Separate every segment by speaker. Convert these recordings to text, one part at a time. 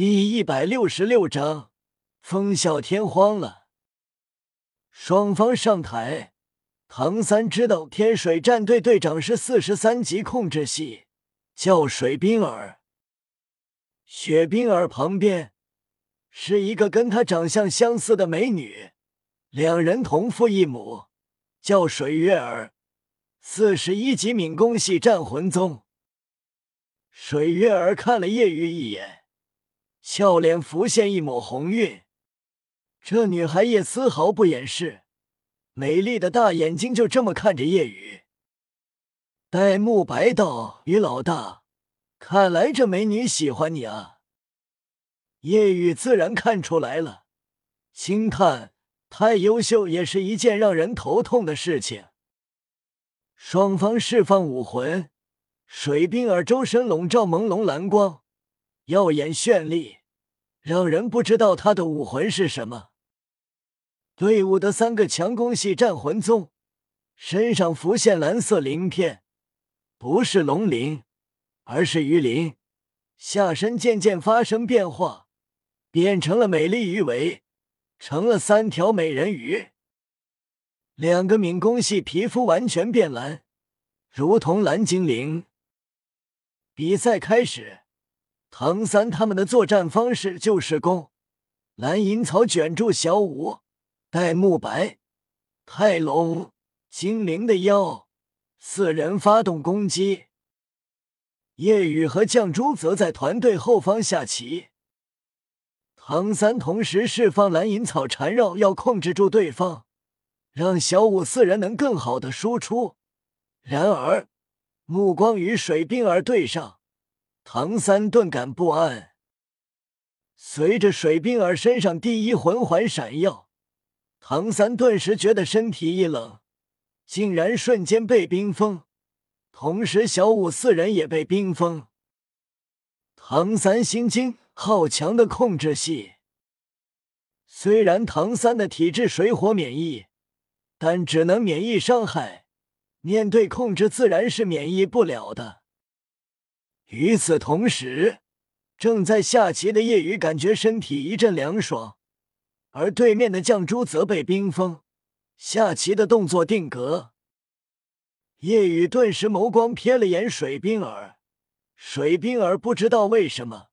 Speaker 1: 第一百六十六章，风啸天荒了。双方上台，唐三知道天水战队队长是四十三级控制系，叫水冰儿。雪冰儿旁边是一个跟她长相相似的美女，两人同父异母，叫水月儿，四十一级敏攻系战魂宗。水月儿看了叶雨一眼。俏脸浮现一抹红晕，这女孩也丝毫不掩饰，美丽的大眼睛就这么看着叶雨。戴沐白道：“于老大，看来这美女喜欢你啊。”叶雨自然看出来了，轻叹：“太优秀也是一件让人头痛的事情。”双方释放武魂，水冰儿周身笼罩朦胧蓝光，耀眼绚丽。让人不知道他的武魂是什么。队伍的三个强攻系战魂宗身上浮现蓝色鳞片，不是龙鳞，而是鱼鳞。下身渐渐发生变化，变成了美丽鱼尾，成了三条美人鱼。两个敏攻系皮肤完全变蓝，如同蓝精灵。比赛开始。唐三他们的作战方式就是攻，蓝银草卷住小舞、戴沐白、泰隆、精灵的腰，四人发动攻击。夜雨和绛珠则在团队后方下棋。唐三同时释放蓝银草缠绕，要控制住对方，让小舞四人能更好的输出。然而，目光与水冰儿对上。唐三顿感不安，随着水冰儿身上第一魂环闪耀，唐三顿时觉得身体一冷，竟然瞬间被冰封。同时，小舞四人也被冰封。唐三心惊，好强的控制系！虽然唐三的体质水火免疫，但只能免疫伤害，面对控制自然是免疫不了的。与此同时，正在下棋的夜雨感觉身体一阵凉爽，而对面的绛珠则被冰封，下棋的动作定格。夜雨顿时眸光瞥了眼水冰儿，水冰儿不知道为什么，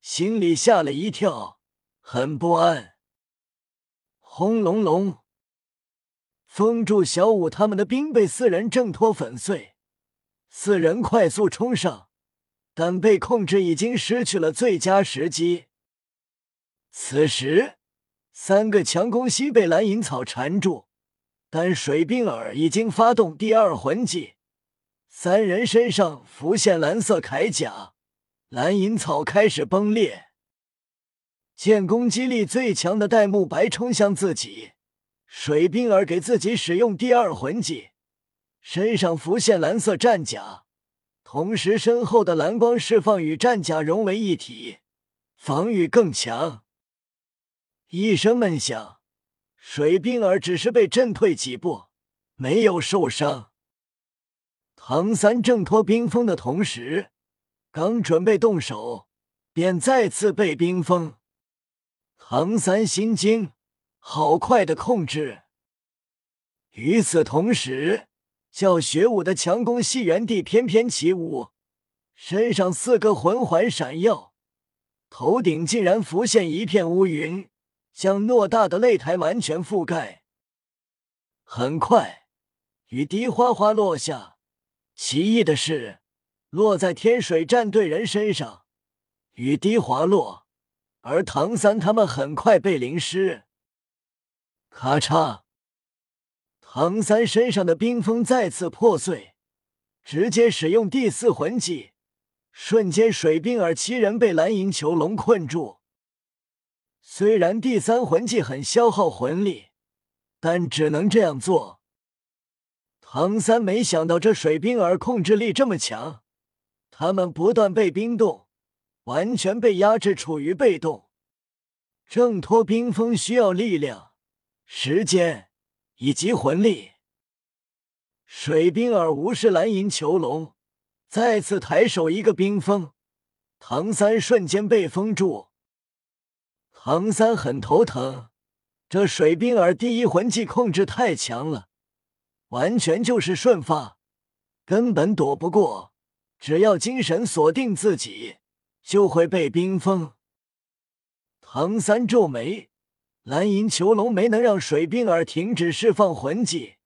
Speaker 1: 心里吓了一跳，很不安。轰隆隆，封住小舞他们的冰被四人挣脱粉碎，四人快速冲上。但被控制已经失去了最佳时机。此时，三个强攻系被蓝银草缠住，但水冰儿已经发动第二魂技，三人身上浮现蓝色铠甲，蓝银草开始崩裂。见攻击力最强的戴沐白冲向自己，水冰儿给自己使用第二魂技，身上浮现蓝色战甲。同时，身后的蓝光释放与战甲融为一体，防御更强。一声闷响，水冰儿只是被震退几步，没有受伤。唐三挣脱冰封的同时，刚准备动手，便再次被冰封。唐三心惊，好快的控制！与此同时。叫学武的强攻西原地翩翩起舞，身上四个魂环闪耀，头顶竟然浮现一片乌云，将偌大的擂台完全覆盖。很快，雨滴哗哗落下。奇异的是，落在天水战队人身上，雨滴滑落，而唐三他们很快被淋湿。咔嚓。唐三身上的冰封再次破碎，直接使用第四魂技，瞬间水冰儿七人被蓝银囚笼困住。虽然第三魂技很消耗魂力，但只能这样做。唐三没想到这水冰儿控制力这么强，他们不断被冰冻，完全被压制，处于被动。挣脱冰封需要力量、时间。以及魂力，水冰儿无视蓝银囚笼，再次抬手一个冰封，唐三瞬间被封住，唐三很头疼，这水冰儿第一魂技控制太强了，完全就是瞬发，根本躲不过。只要精神锁定自己，就会被冰封。唐三皱眉，蓝银囚笼没能让水冰儿停止释放魂技，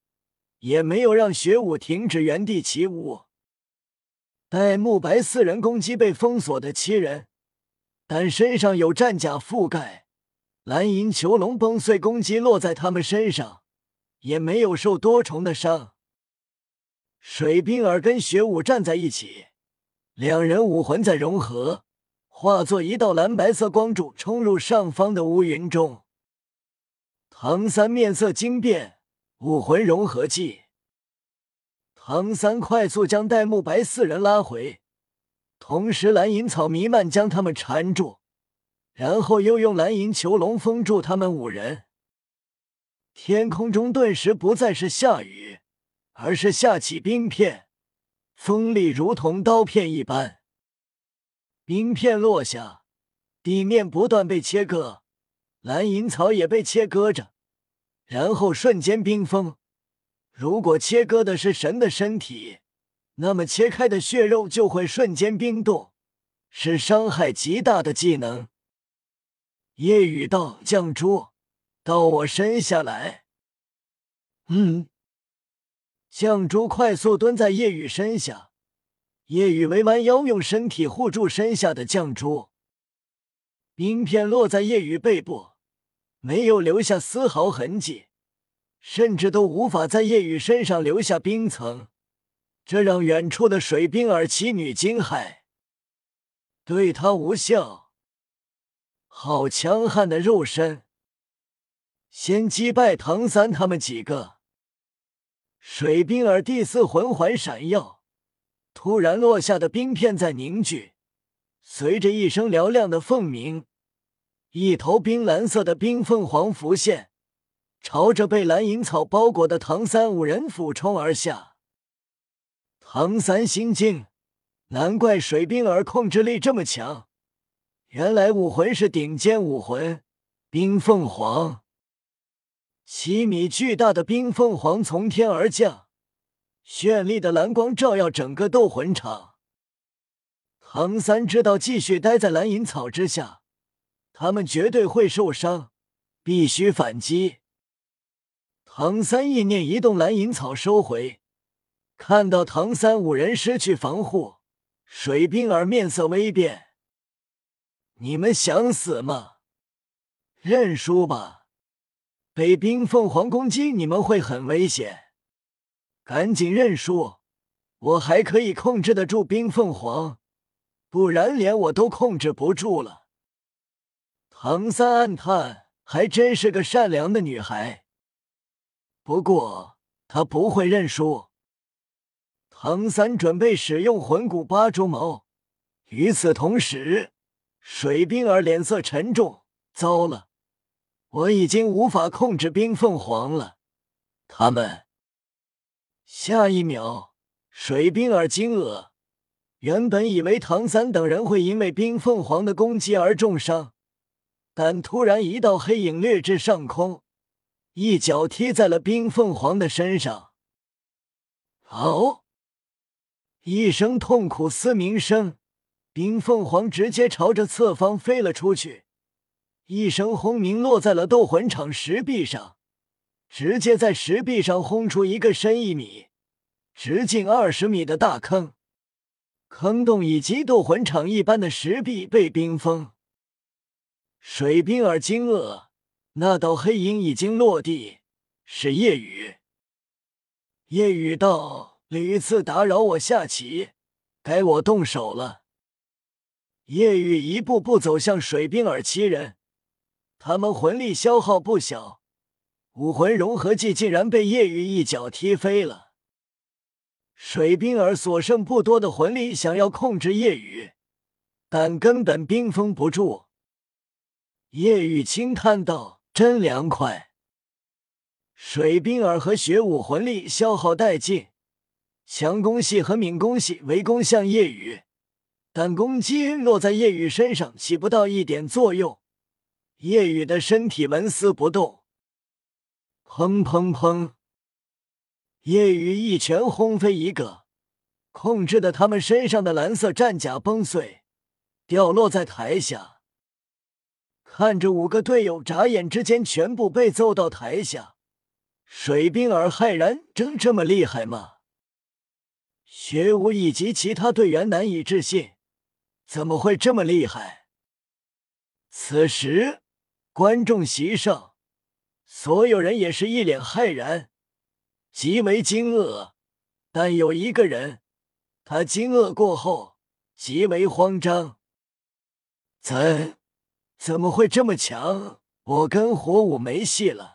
Speaker 1: 也没有让雪舞停止原地起舞。戴沐白四人攻击被封锁的七人，但身上有战甲覆盖，蓝银囚笼崩碎攻击落在他们身上，也没有受多重的伤。水冰儿跟雪舞站在一起，两人武魂在融合。化作一道蓝白色光柱，冲入上方的乌云中。唐三面色惊变，武魂融合技。唐三快速将戴沐白四人拉回，同时蓝银草弥漫将他们缠住，然后又用蓝银囚笼封住他们五人。天空中顿时不再是下雨，而是下起冰片，锋利如同刀片一般。冰片落下，地面不断被切割，蓝银草也被切割着，然后瞬间冰封。如果切割的是神的身体，那么切开的血肉就会瞬间冰冻，是伤害极大的技能。夜雨道：“绛珠，到我身下来。”嗯，绛珠快速蹲在夜雨身下。夜雨微弯腰，用身体护住身下的绛珠。冰片落在夜雨背部，没有留下丝毫痕迹，甚至都无法在夜雨身上留下冰层，这让远处的水冰儿妻女惊骇。对他无效，好强悍的肉身！先击败唐三他们几个。水冰儿第四魂环闪耀。突然落下的冰片在凝聚，随着一声嘹亮的凤鸣，一头冰蓝色的冰凤凰浮现，朝着被蓝银草包裹的唐三五人俯冲而下。唐三心惊，难怪水冰儿控制力这么强，原来武魂是顶尖武魂冰凤凰。七米巨大的冰凤凰从天而降。绚丽的蓝光照耀整个斗魂场。唐三知道继续待在蓝银草之下，他们绝对会受伤，必须反击。唐三意念移动，蓝银草收回。看到唐三五人失去防护，水冰儿面色微变：“你们想死吗？认输吧！被冰凤凰攻击，你们会很危险。”赶紧认输！我还可以控制得住冰凤凰，不然连我都控制不住了。唐三暗叹，还真是个善良的女孩。不过她不会认输。唐三准备使用魂骨八蛛矛。与此同时，水冰儿脸色沉重。糟了，我已经无法控制冰凤凰了。他们。下一秒，水冰儿惊愕，原本以为唐三等人会因为冰凤凰的攻击而重伤，但突然一道黑影掠至上空，一脚踢在了冰凤凰的身上。哦！一声痛苦嘶鸣声，冰凤凰直接朝着侧方飞了出去，一声轰鸣落在了斗魂场石壁上。直接在石壁上轰出一个深一米、直径二十米的大坑，坑洞以及斗魂场一般的石壁被冰封。水冰儿惊愕，那道黑影已经落地，是夜雨。夜雨道：“屡次打扰我下棋，该我动手了。”夜雨一步步走向水冰儿七人，他们魂力消耗不小。武魂融合技竟然被夜雨一脚踢飞了。水冰儿所剩不多的魂力想要控制夜雨，但根本冰封不住。叶雨轻叹道：“真凉快。”水冰儿和雪舞魂力消耗殆尽，强攻系和敏攻系围攻向夜雨，但攻击落在夜雨身上起不到一点作用。叶雨的身体纹丝不动。砰砰砰！叶雨一拳轰飞一个，控制的他们身上的蓝色战甲崩碎，掉落在台下。看着五个队友眨眼之间全部被揍到台下，水冰儿骇然：真这么厉害吗？学武以及其他队员难以置信，怎么会这么厉害？此时，观众席上，所有人也是一脸骇然，极为惊愕。但有一个人，他惊愕过后极为慌张：怎怎么会这么强？我跟火舞没戏了。